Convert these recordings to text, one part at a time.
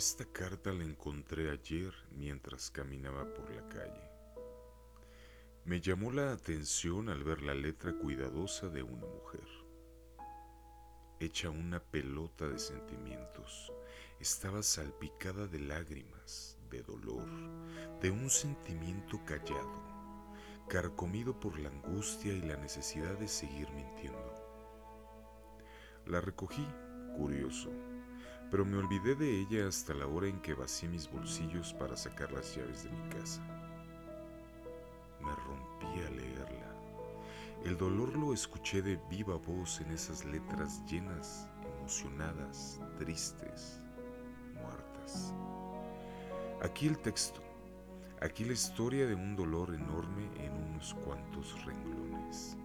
Esta carta la encontré ayer mientras caminaba por la calle. Me llamó la atención al ver la letra cuidadosa de una mujer. Hecha una pelota de sentimientos, estaba salpicada de lágrimas, de dolor, de un sentimiento callado, carcomido por la angustia y la necesidad de seguir mintiendo. La recogí, curioso, pero me olvidé de ella hasta la hora en que vacié mis bolsillos para sacar las llaves de mi casa. Me rompí a leerla. El dolor lo escuché de viva voz en esas letras llenas, emocionadas, tristes, muertas. Aquí el texto, aquí la historia de un dolor enorme en unos cuantos renglones.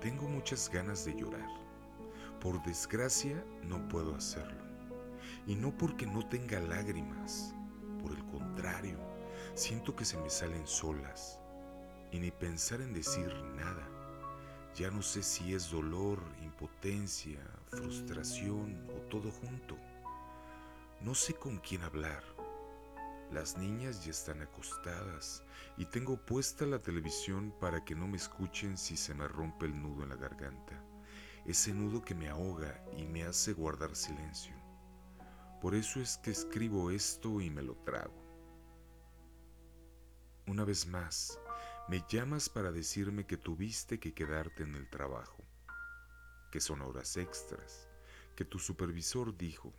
Tengo muchas ganas de llorar por desgracia no puedo hacerlo. Y no porque no tenga lágrimas, por el contrario, siento que se me salen solas. Y ni pensar en decir nada. Ya no sé si es dolor, impotencia, frustración o todo junto. No sé con quién hablar. Las niñas ya están acostadas y tengo puesta la televisión para que no me escuchen si se me rompe el nudo en la garganta ese nudo que me ahoga y me hace guardar silencio. Por eso es que escribo esto y me lo trago. Una vez más, me llamas para decirme que tuviste que quedarte en el trabajo, que son horas extras, que tu supervisor dijo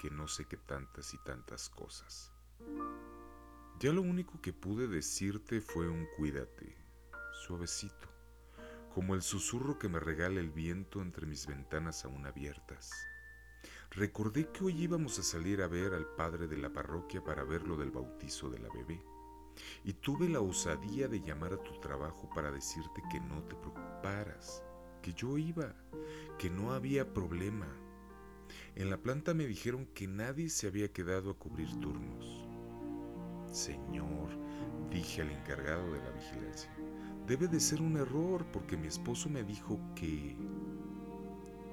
que no sé qué tantas y tantas cosas. Ya lo único que pude decirte fue un cuídate, suavecito como el susurro que me regala el viento entre mis ventanas aún abiertas. Recordé que hoy íbamos a salir a ver al padre de la parroquia para ver lo del bautizo de la bebé, y tuve la osadía de llamar a tu trabajo para decirte que no te preocuparas, que yo iba, que no había problema. En la planta me dijeron que nadie se había quedado a cubrir turnos. Señor, dije al encargado de la vigilancia, Debe de ser un error porque mi esposo me dijo que...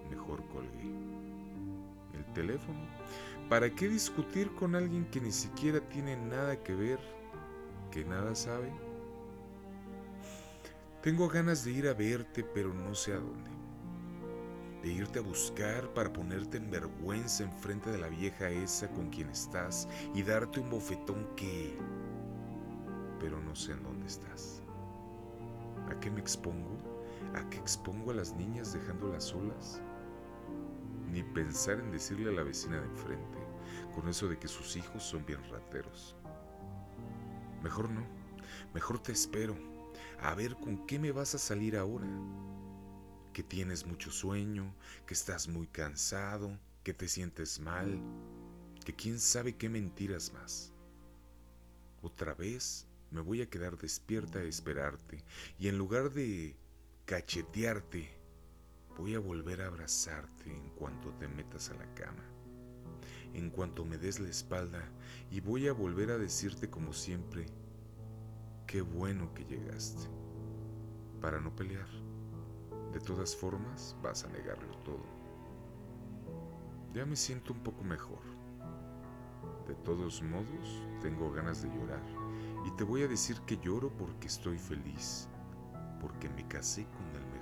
Mejor colgué el teléfono. ¿Para qué discutir con alguien que ni siquiera tiene nada que ver, que nada sabe? Tengo ganas de ir a verte, pero no sé a dónde. De irte a buscar para ponerte en vergüenza enfrente de la vieja esa con quien estás y darte un bofetón que... Pero no sé en dónde estás. ¿A qué me expongo? ¿A qué expongo a las niñas dejándolas solas? Ni pensar en decirle a la vecina de enfrente, con eso de que sus hijos son bien rateros. Mejor no, mejor te espero, a ver con qué me vas a salir ahora. Que tienes mucho sueño, que estás muy cansado, que te sientes mal, que quién sabe qué mentiras más. Otra vez me voy a quedar despierta a esperarte y en lugar de cachetearte, voy a volver a abrazarte en cuanto te metas a la cama, en cuanto me des la espalda y voy a volver a decirte como siempre, qué bueno que llegaste, para no pelear. De todas formas, vas a negarlo todo. Ya me siento un poco mejor. De todos modos, tengo ganas de llorar y te voy a decir que lloro porque estoy feliz, porque me casé con el